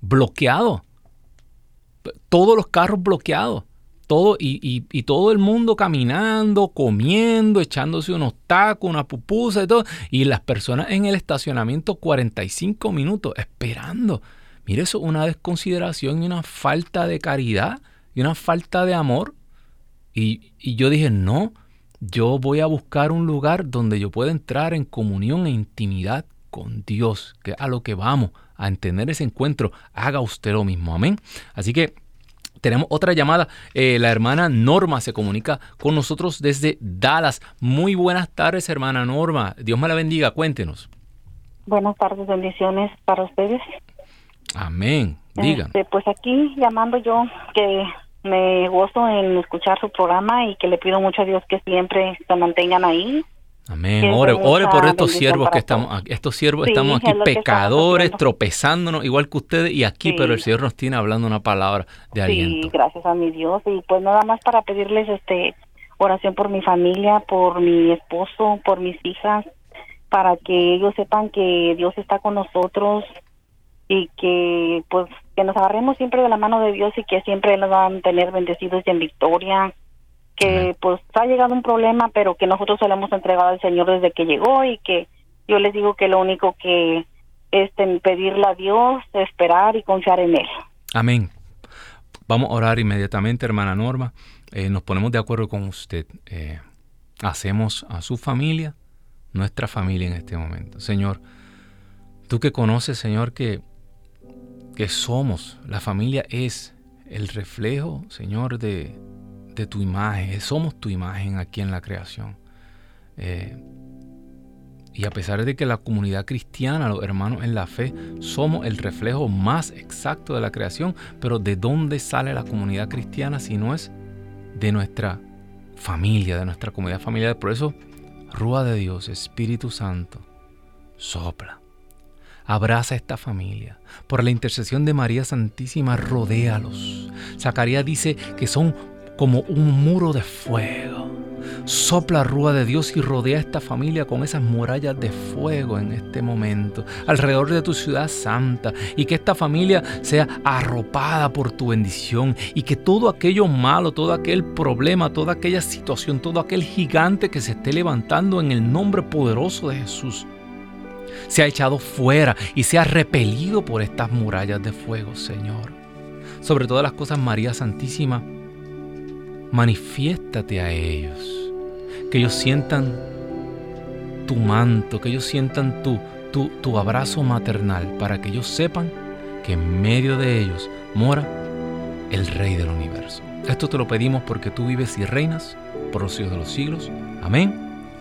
bloqueado. Todos los carros bloqueados todo, y, todo el mundo caminando, comiendo, echándose unos tacos, una pupusa y todo, y las personas en el estacionamiento 45 minutos esperando. Mire, eso es una desconsideración y una falta de caridad y una falta de amor. Y, y yo dije, no, yo voy a buscar un lugar donde yo pueda entrar en comunión e intimidad con Dios, que es a lo que vamos, a tener ese encuentro. Haga usted lo mismo, amén. Así que tenemos otra llamada. Eh, la hermana Norma se comunica con nosotros desde Dallas. Muy buenas tardes, hermana Norma. Dios me la bendiga. Cuéntenos. Buenas tardes, bendiciones para ustedes. Amén. Diga. Este, pues aquí llamando yo que me gozo en escuchar su programa y que le pido mucho a Dios que siempre se mantengan ahí. Amén. Ore, ore por estos siervos que estamos aquí. Estos siervos Sí, estamos aquí es estamos pecadores, tropezándonos, igual que ustedes, y aquí, Sí. pero el Señor nos tiene hablando una palabra de Sí, aliento. gracias a mi Dios. Y pues nada más para pedirles este oración por mi familia, por mi esposo, por mis hijas, para que ellos sepan que Dios está con nosotros y que pues que nos agarremos siempre de la mano de Dios y que siempre nos van a tener bendecidos y en victoria. Que pues ha llegado un problema, pero que nosotros se lo hemos entregado al Señor desde que llegó y que yo les digo que lo único que es pedirle a Dios, esperar y confiar en Él. Amén. Vamos a orar inmediatamente, hermana Norma. Eh, nos ponemos de acuerdo con usted. Eh, hacemos a su familia nuestra familia en este momento. Señor, tú que conoces, Señor, que, que somos, la familia es el reflejo, Señor, de, de tu imagen. Somos tu imagen aquí en la creación. Eh, y a pesar de que la comunidad cristiana, los hermanos en la fe, somos el reflejo más exacto de la creación, pero ¿de dónde sale la comunidad cristiana si no es de nuestra familia, de nuestra comunidad familiar? Por eso, Rúa de Dios, Espíritu Santo, sopla. Abraza a esta familia. Por la intercesión de María Santísima, rodéalos. Zacarías dice que son como un muro de fuego. Sopla rúa de Dios y rodea a esta familia con esas murallas de fuego en este momento, alrededor de tu ciudad santa, y que esta familia sea arropada por tu bendición, y que todo aquello malo, todo aquel problema, toda aquella situación, todo aquel gigante que se esté levantando en el nombre poderoso de Jesús, sea echado fuera y sea repelido por estas murallas de fuego, Señor. Sobre todas las cosas, María Santísima, manifiéstate a ellos. Que ellos sientan tu manto, que ellos sientan tu, tu, tu, abrazo maternal, para que ellos sepan que en medio de ellos mora el Rey del universo. Esto te lo pedimos porque tú vives y reinas por los siglos de los siglos. Amén,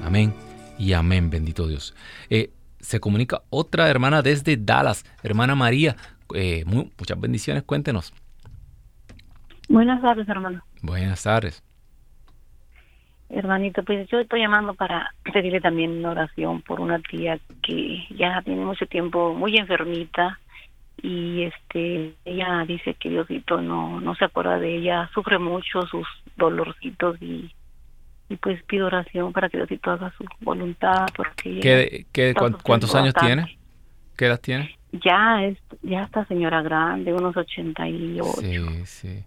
amén y amén, bendito Dios. Eh, se comunica otra hermana desde Dallas, hermana María. Eh, muy, muchas bendiciones, cuéntenos. Buenas tardes, hermano. Buenas tardes. Hermanito, pues yo estoy llamando para pedirle también una oración por una tía que ya tiene mucho tiempo muy enfermita y este ella dice que Diosito no no se acuerda de ella, sufre mucho sus dolorcitos y y pues pido oración para que Diosito haga su voluntad porque ¿Qué, qué, ¿Cuántos años bastante. tiene? ¿Qué edad tiene? Ya es ya esta señora grande, unos 88. Sí, sí.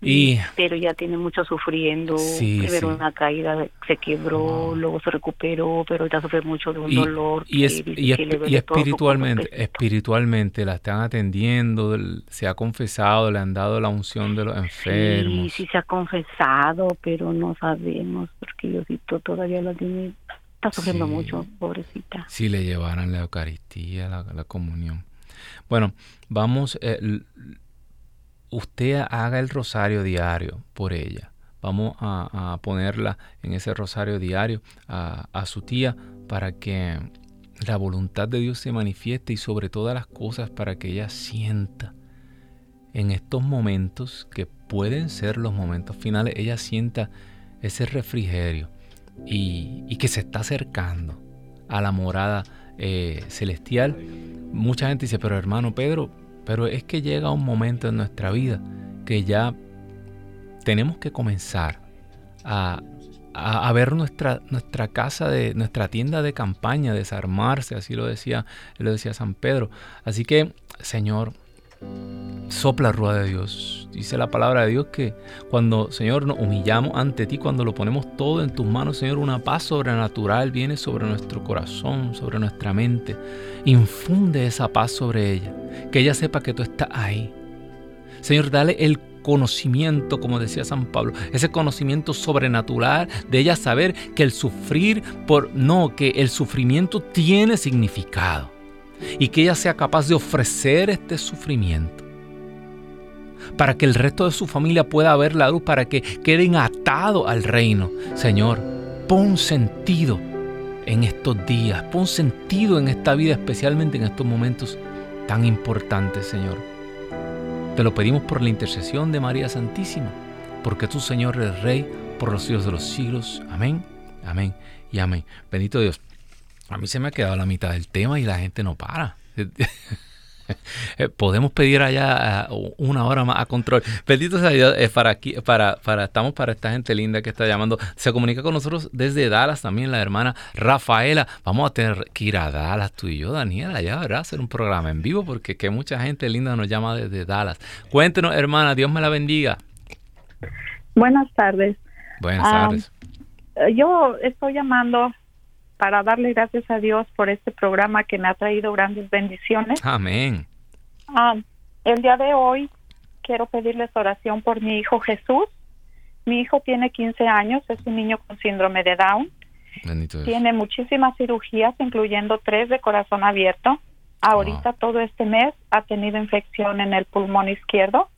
Y, pero ya tiene mucho sufriendo. Sí, Primero sí. una caída, se quebró, luego se recuperó, pero ahorita sufre mucho de un y, dolor. Y, es, y, es, y espiritualmente, espiritualmente la están atendiendo, se ha confesado, le han dado la unción de los enfermos. Sí, sí se ha confesado, pero no sabemos porque Diosito todavía la tiene, está sufriendo sí. mucho, pobrecita. Si le llevaran la Eucaristía, la, la comunión. Bueno, vamos... Eh, usted haga el rosario diario por ella. Vamos a, a ponerla en ese rosario diario a, a, su tía para que la voluntad de Dios se manifieste y sobre todas las cosas para que ella sienta en estos momentos que pueden ser los momentos finales, ella sienta ese refrigerio y, y que se está acercando a la morada eh, celestial. Mucha gente dice, pero hermano Pedro, pero es que llega un momento en nuestra vida que ya tenemos que comenzar a, a, a, ver nuestra, nuestra casa, de, nuestra tienda de campaña desarmarse, así lo decía, lo decía San Pedro. Así que, Señor, sopla rueda de Dios. Dice la palabra de Dios que cuando, Señor, nos humillamos ante ti, cuando lo ponemos todo en tus manos, Señor, una paz sobrenatural viene sobre nuestro corazón, sobre nuestra mente. Infunde esa paz sobre ella, que ella sepa que tú estás ahí. Señor, dale el conocimiento, como decía San Pablo, ese conocimiento sobrenatural de ella saber que el sufrir por no, que el sufrimiento tiene significado y que ella sea capaz de ofrecer este sufrimiento para que el resto de su familia pueda ver la luz, para que queden atados al reino. Señor, pon sentido en estos días, pon sentido en esta vida, especialmente en estos momentos tan importante, Señor. Te lo pedimos por la intercesión de María Santísima, porque tú, Señor, eres Rey por los siglos de los siglos. Amén, amén y amén. Bendito Dios. A mí se me ha quedado la mitad del tema y la gente no para. Podemos pedir allá uh, una hora más a control. Bendito sea Dios, eh, para aquí, para, para, estamos para esta gente linda que está llamando. Se comunica con nosotros desde Dallas también la hermana Rafaela. Vamos a tener que ir a Dallas tú y yo, Daniela, ya, ¿verdad? Hacer un programa en vivo porque que mucha gente linda nos llama desde Dallas. Cuéntenos, hermana, Dios me la bendiga. Buenas tardes. Buenas tardes. yo estoy llamando para darle gracias a Dios por este programa que me ha traído grandes bendiciones. Amén. Ah, el día de hoy quiero pedirles oración por mi hijo Jesús. Mi hijo tiene 15 años, es un niño con síndrome de Down. Tiene muchísimas cirugías, incluyendo tres de corazón abierto. Ahorita todo este mes ha tenido infección en el pulmón izquierdo.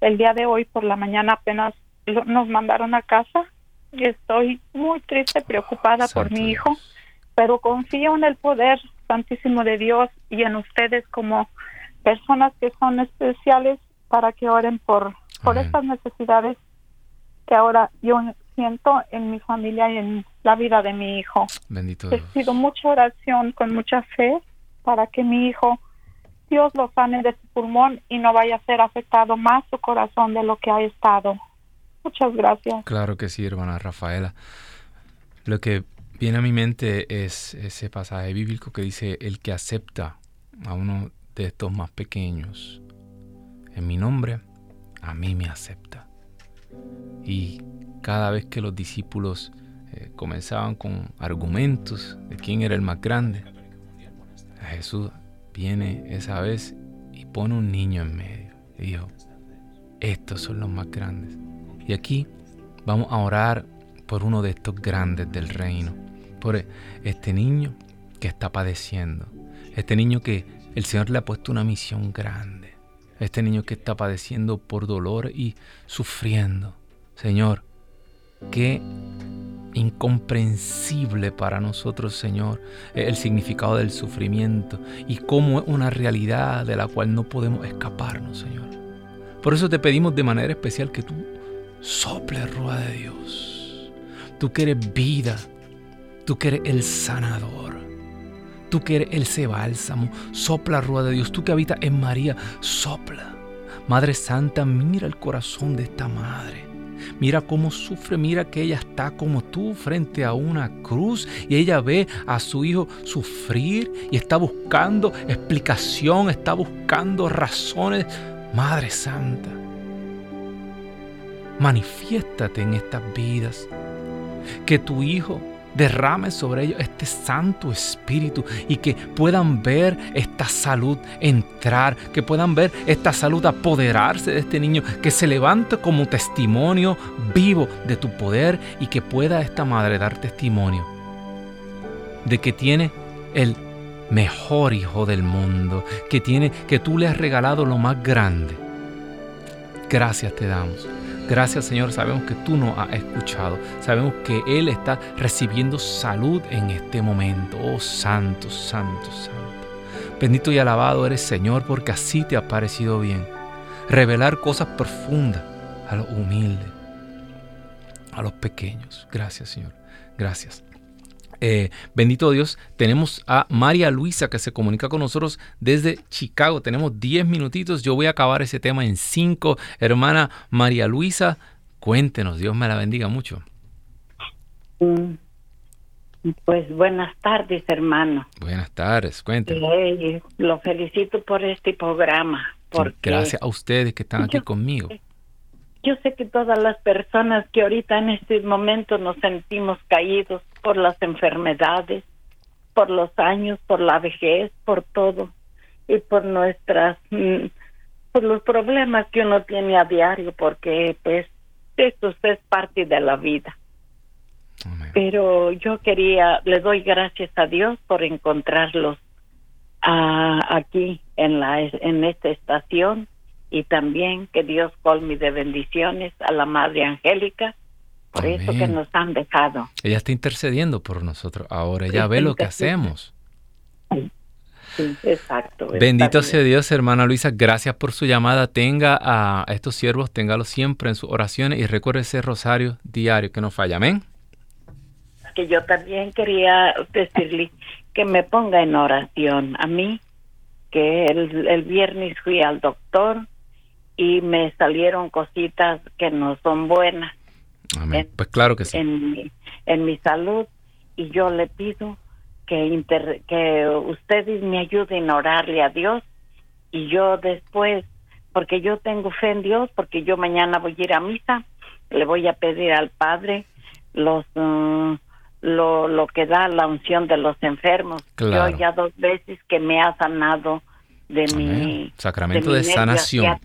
El día de hoy por la mañana apenas nos mandaron a casa y estoy muy triste, preocupada por mi hijo pero confío en el poder santísimo de Dios y en ustedes como personas que son especiales para que oren por, por estas necesidades que ahora yo siento en mi familia y en la vida de mi hijo. Bendito Dios. pido mucha oración con mucha fe para que mi hijo, Dios lo sane de su pulmón y no vaya a ser afectado más su corazón de lo que ha estado. Muchas gracias. Claro que sí, hermana Rafaela. Lo que Viene a mi mente es ese pasaje bíblico que dice, el que acepta a uno de estos más pequeños en mi nombre, a mí me acepta. Y cada vez que los discípulos eh, comenzaban con argumentos de quién era el más grande, Jesús viene esa vez y pone un niño en medio. Y dijo, estos son los más grandes. Y aquí vamos a orar por uno de estos grandes del reino este niño que está padeciendo, este niño que el Señor le ha puesto una misión grande, este niño que está padeciendo por dolor y sufriendo. Señor, qué incomprensible para nosotros, Señor, el significado del sufrimiento y cómo es una realidad de la cual no podemos escaparnos, Señor. Por eso te pedimos de manera especial que tú sople rueda de Dios. Tú que eres vida, Tú que eres el sanador. Tú que eres ese bálsamo. Sopla, rueda de Dios. Tú que habitas en María. Sopla. Madre Santa, mira el corazón de esta madre. Mira cómo sufre, mira que ella está como tú frente a una cruz y ella ve a su hijo sufrir y está buscando explicación, está buscando razones. Madre Santa, manifiéstate en estas vidas. Que tu hijo derrame sobre ellos este Santo Espíritu y que puedan ver esta salud entrar, que puedan ver esta salud apoderarse de este niño, que se levante como testimonio vivo de tu poder y que pueda esta madre dar testimonio de que tiene el mejor hijo del mundo, que tiene que tú le has regalado lo más grande. Gracias te damos. Gracias Señor, sabemos que tú nos has escuchado. Sabemos que Él está recibiendo salud en este momento. Oh Santo, Santo, Santo. Bendito y alabado eres Señor porque así te ha parecido bien. Revelar cosas profundas a los humildes, a los pequeños. Gracias Señor. Gracias. Eh, bendito Dios, tenemos a María Luisa que se comunica con nosotros desde Chicago. Tenemos 10 minutitos. Yo voy a acabar ese tema en 5. Hermana María Luisa, cuéntenos. Dios me la bendiga mucho. Mm, pues buenas tardes, hermano. Buenas tardes, cuéntenos. lo felicito por este programa. Gracias a ustedes que están aquí conmigo. Yo sé que todas las personas que ahorita en este momento nos sentimos caídos por las enfermedades, por los años, por la vejez, por todo y por nuestras mm, por los problemas que uno tiene a diario porque pues esto es parte de la vida. Pero yo quería, le doy gracias a Dios por encontrarlos ah, aquí en la en esta estación y también que Dios colme de bendiciones a la Madre Angélica por eso que nos han dejado. Ella está intercediendo por nosotros ahora, ella ve lo que hacemos. Sí, exacto. Bendito sea Dios, hermana Luisa. Gracias por su llamada. Tenga a estos siervos, téngalos siempre en sus oraciones y recuerde ese rosario diario que no falla. Amén. Que yo también quería decirle que me ponga en oración a mí, que el, el viernes fui al doctor y me salieron cositas que no son buenas. Amén. pues claro que sí. En, en mi salud y yo le pido que, que ustedes me ayuden a orarle a Dios y yo después, porque yo tengo fe en Dios, porque yo mañana voy a ir a misa, le voy a pedir al Padre los mm, lo, lo que da la unción de los enfermos. Yo ya dos veces que me ha sanado de mi sacramento de, sanación.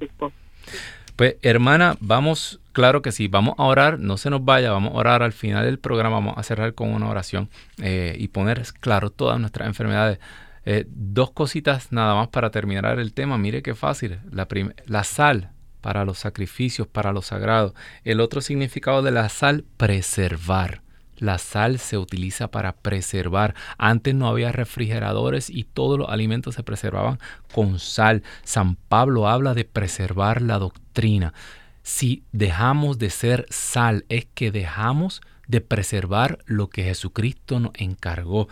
Pues hermana, vamos, claro que sí, vamos a orar, no se nos vaya, vamos a orar al final del programa, vamos a cerrar con una oración eh, y poner claro todas nuestras enfermedades. Eh, dos cositas nada más para terminar el tema, mire qué fácil, la, la sal para los sacrificios, para lo sagrado. El otro significado de la sal, preservar. La sal se utiliza para preservar. Antes no había refrigeradores y todos los alimentos se preservaban con sal. San Pablo habla de preservar la doctrina. Si dejamos de ser sal, es que dejamos de preservar lo que Jesucristo nos encargó.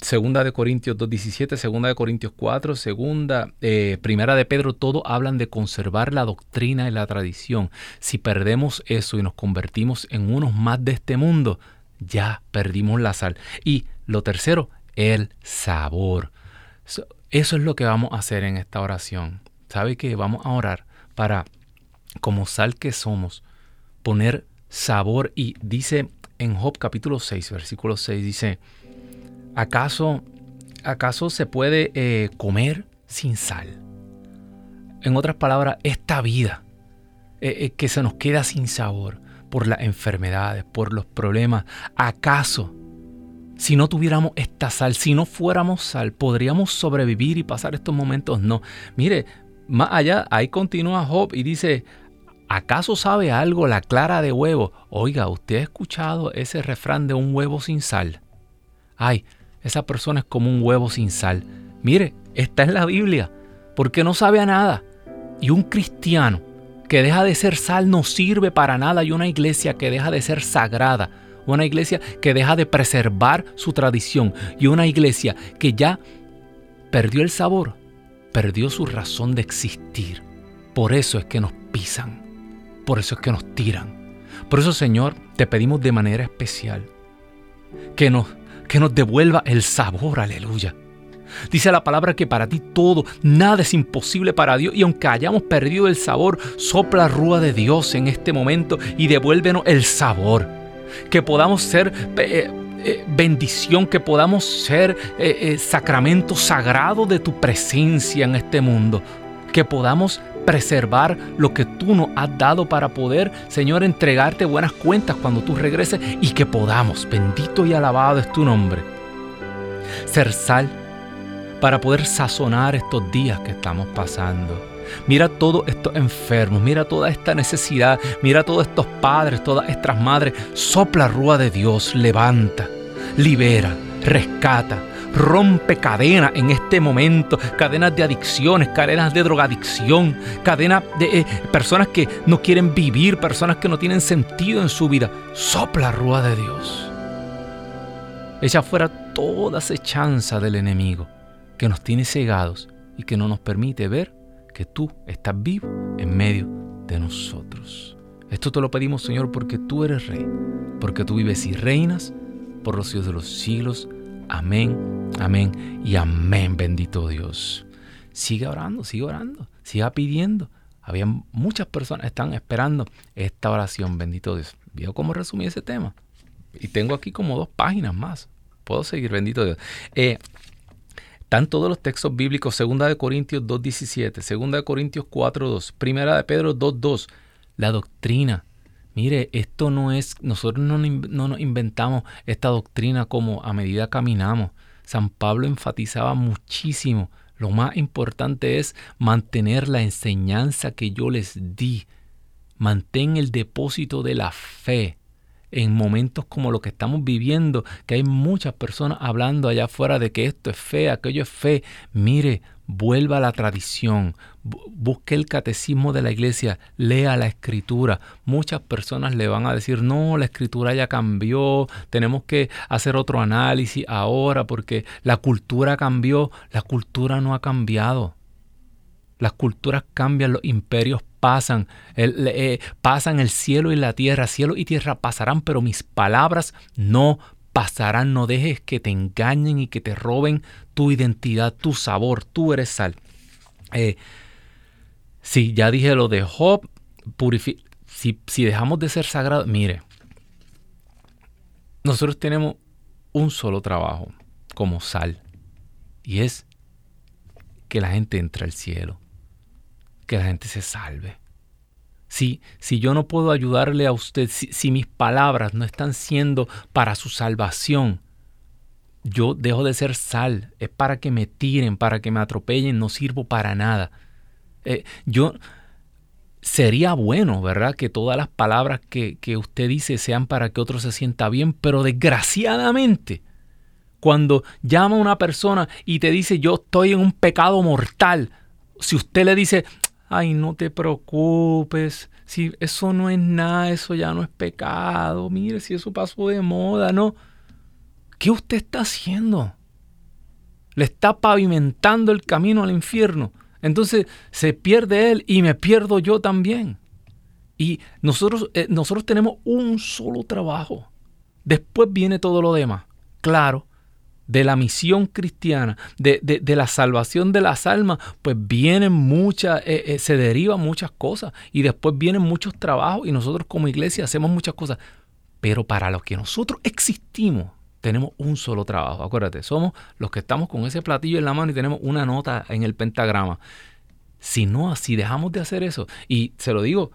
Segunda de Corintios 2.17, Segunda de Corintios 4, Segunda, eh, Primera de Pedro, todo hablan de conservar la doctrina y la tradición. Si perdemos eso y nos convertimos en unos más de este mundo, ya perdimos la sal. Y lo tercero, el sabor. Eso es lo que vamos a hacer en esta oración. ¿Sabe que Vamos a orar para, como sal que somos, poner sabor. Y dice en Job capítulo 6, versículo 6, dice, ¿Acaso, acaso se puede eh, comer sin sal? En otras palabras, esta vida eh, eh, que se nos queda sin sabor por las enfermedades, por los problemas, ¿acaso si no tuviéramos esta sal, si no fuéramos sal, podríamos sobrevivir y pasar estos momentos? No. Mire, más allá, ahí continúa Job y dice, ¿acaso sabe algo la clara de huevo? Oiga, ¿usted ha escuchado ese refrán de un huevo sin sal? Ay, esa persona es como un huevo sin sal. Mire, está en la Biblia, porque no sabe a nada. Y un cristiano que deja de ser sal no sirve para nada. Y una iglesia que deja de ser sagrada, una iglesia que deja de preservar su tradición y una iglesia que ya perdió el sabor, perdió su razón de existir. Por eso es que nos pisan, por eso es que nos tiran. Por eso, Señor, te pedimos de manera especial que nos que nos devuelva el sabor, aleluya. Dice la palabra que para ti todo, nada es imposible para Dios. Y aunque hayamos perdido el sabor, sopla rúa de Dios en este momento y devuélvenos el sabor. Que podamos ser eh, eh, bendición, que podamos ser eh, sacramento sagrado de tu presencia en este mundo. Que podamos preservar lo que tú nos has dado para poder, Señor, entregarte buenas cuentas cuando tú regreses y que podamos, bendito y alabado es tu nombre, ser sal para poder sazonar estos días que estamos pasando. Mira todos estos enfermos, mira toda esta necesidad, mira todos estos padres, todas estas madres. Sopla rúa de Dios, levanta, libera, rescata, rompe cadenas en este momento, cadenas de adicciones, cadenas de drogadicción, cadenas de eh, personas que no quieren vivir, personas que no tienen sentido en su vida. Sopla rúa de Dios. Echa fuera toda acechanza del enemigo que nos tiene cegados y que no nos permite ver que tú estás vivo en medio de nosotros. Esto te lo pedimos, Señor, porque tú eres rey, porque tú vives y reinas por los siglos de los siglos. Amén, amén y amén, bendito Dios. Sigue orando, sigue orando, siga pidiendo. Había muchas personas que están esperando esta oración, bendito Dios. ¿Vio cómo resumí ese tema? Y tengo aquí como dos páginas más. Puedo seguir, bendito Dios. Eh, están todos los textos bíblicos, 2 de Corintios 2.17, 2 de Corintios 4.2, Primera de Pedro 2.2, la doctrina, Mire, esto no es, nosotros no, nos inventamos esta doctrina como a medida caminamos. San Pablo enfatizaba muchísimo. Lo más importante es mantener la enseñanza que yo les di. Mantén el depósito de la fe. en momentos como lo que estamos viviendo, que hay muchas personas hablando allá afuera de que esto es fe, aquello es fe. Mire, vuelva a la tradición, busque el catecismo de la iglesia, lea la escritura. Muchas personas le van a decir, no, la escritura ya cambió, tenemos que hacer otro análisis ahora porque la cultura cambió. La cultura no ha cambiado. Las culturas cambian, los imperios pasan, el, eh, pasan el cielo y la tierra, cielo y tierra pasarán, pero mis palabras no pasarán. No dejes que te engañen y que te roben tu identidad, tu sabor, tú eres sal. Eh, sí, ya dije lo de Job, si, si dejamos de ser sagrados, mire, nosotros tenemos un solo trabajo como sal y es que la gente entre al cielo que la gente se salve. Si, si yo no puedo ayudarle a usted, si, mis palabras no están siendo para su salvación, yo dejo de ser sal. Es para que me tiren, para que me atropellen, no sirvo para nada. Eh, yo sería bueno, ¿verdad? Que todas las palabras que, que, usted dice sean para que otro se sienta bien, pero desgraciadamente, cuando llama a una persona y te dice yo estoy en un pecado mortal, si usted le dice ay, no te preocupes, si eso no es nada, eso ya no es pecado, mire, si eso pasó de moda, ¿no? ¿Qué usted está haciendo? Le está pavimentando el camino al infierno. Entonces se pierde él y me pierdo yo también. Y nosotros, eh, nosotros tenemos un solo trabajo. Después viene todo lo demás. Claro, de la misión cristiana, de, la salvación de las almas, pues vienen muchas, eh, eh, se derivan muchas cosas y después vienen muchos trabajos y nosotros como iglesia hacemos muchas cosas. Pero para los que nosotros existimos, tenemos un solo trabajo. Acuérdate, somos los que estamos con ese platillo en la mano y tenemos una nota en el pentagrama. Si no, si dejamos de hacer eso, y se lo digo,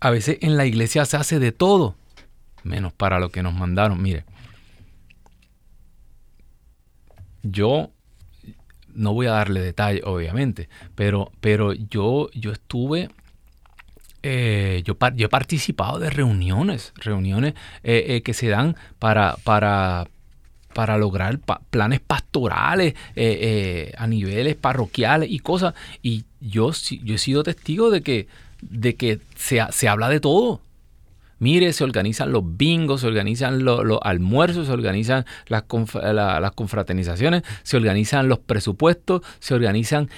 a veces en la iglesia se hace de todo, menos para lo que nos mandaron. Mire, yo no voy a darle detalle, obviamente, pero, pero yo, yo estuve, eh, yo, he participado de reuniones, reuniones eh, eh, que se dan para, para, para lograr planes pastorales a niveles parroquiales y cosas. Y yo, yo he sido testigo de que, de que se, se habla de todo. Mire, se organizan los bingos, se organizan los, almuerzos, se organizan las, confraternizaciones, se organizan los presupuestos, se organizan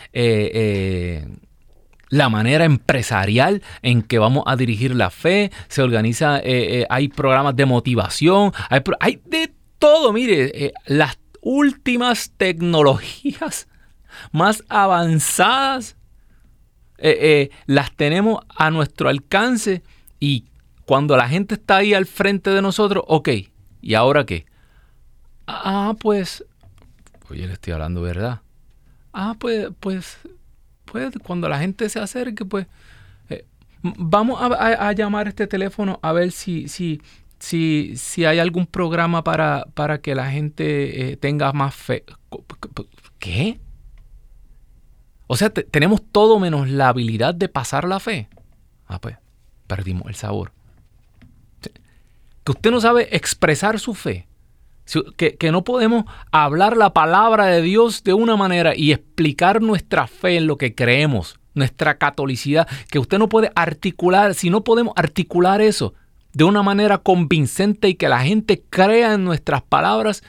la manera empresarial en que vamos a dirigir la fe, se organiza, eh, hay programas de motivación, hay, de todo, mire, las últimas tecnologías más avanzadas las tenemos a nuestro alcance y cuando la gente está ahí al frente de nosotros, ok, ¿y ahora qué? Ah, pues, oye, le estoy hablando verdad. Ah, pues, pues, cuando la gente se acerque, pues, eh, vamos a, llamar este teléfono a ver si, si, si, si hay algún programa para, para que la gente eh, tenga más fe. ¿Qué? O sea, tenemos todo menos la habilidad de pasar la fe. Ah, pues, perdimos el sabor que usted no sabe expresar su fe, que, no podemos hablar la palabra de Dios de una manera y explicar nuestra fe en lo que creemos, nuestra catolicidad, que usted no puede articular, si no podemos articular eso de una manera convincente y que la gente crea en nuestras palabras,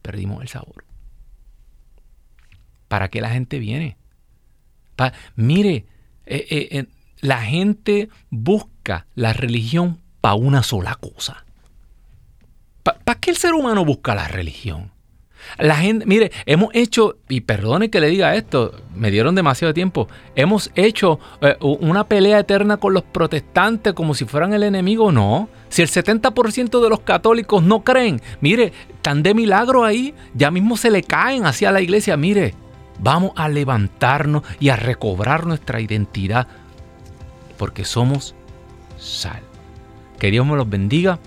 perdimos el sabor. ¿Para qué la gente viene? mire, eh, eh, la gente busca la religión para una sola cosa. ¿Para qué el ser humano busca la religión? La gente, mire, hemos hecho, y perdone que le diga esto, me dieron demasiado tiempo, hemos hecho eh, una pelea eterna con los protestantes como si fueran el enemigo, no. Si el 70% de los católicos no creen, mire, tan de milagro ahí, ya mismo se le caen hacia la iglesia, mire, vamos a levantarnos y a recobrar nuestra identidad, porque somos sal. Que Dios me los bendiga.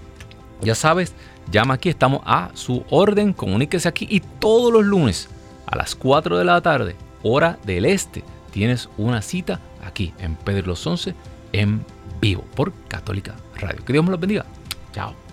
Ya sabes, llama aquí, estamos a su orden, comuníquese aquí y todos los lunes a las 4 de la tarde, hora del este, tienes una cita aquí en Pedro los 11 en vivo por Católica Radio. Que Dios me los bendiga. Chao.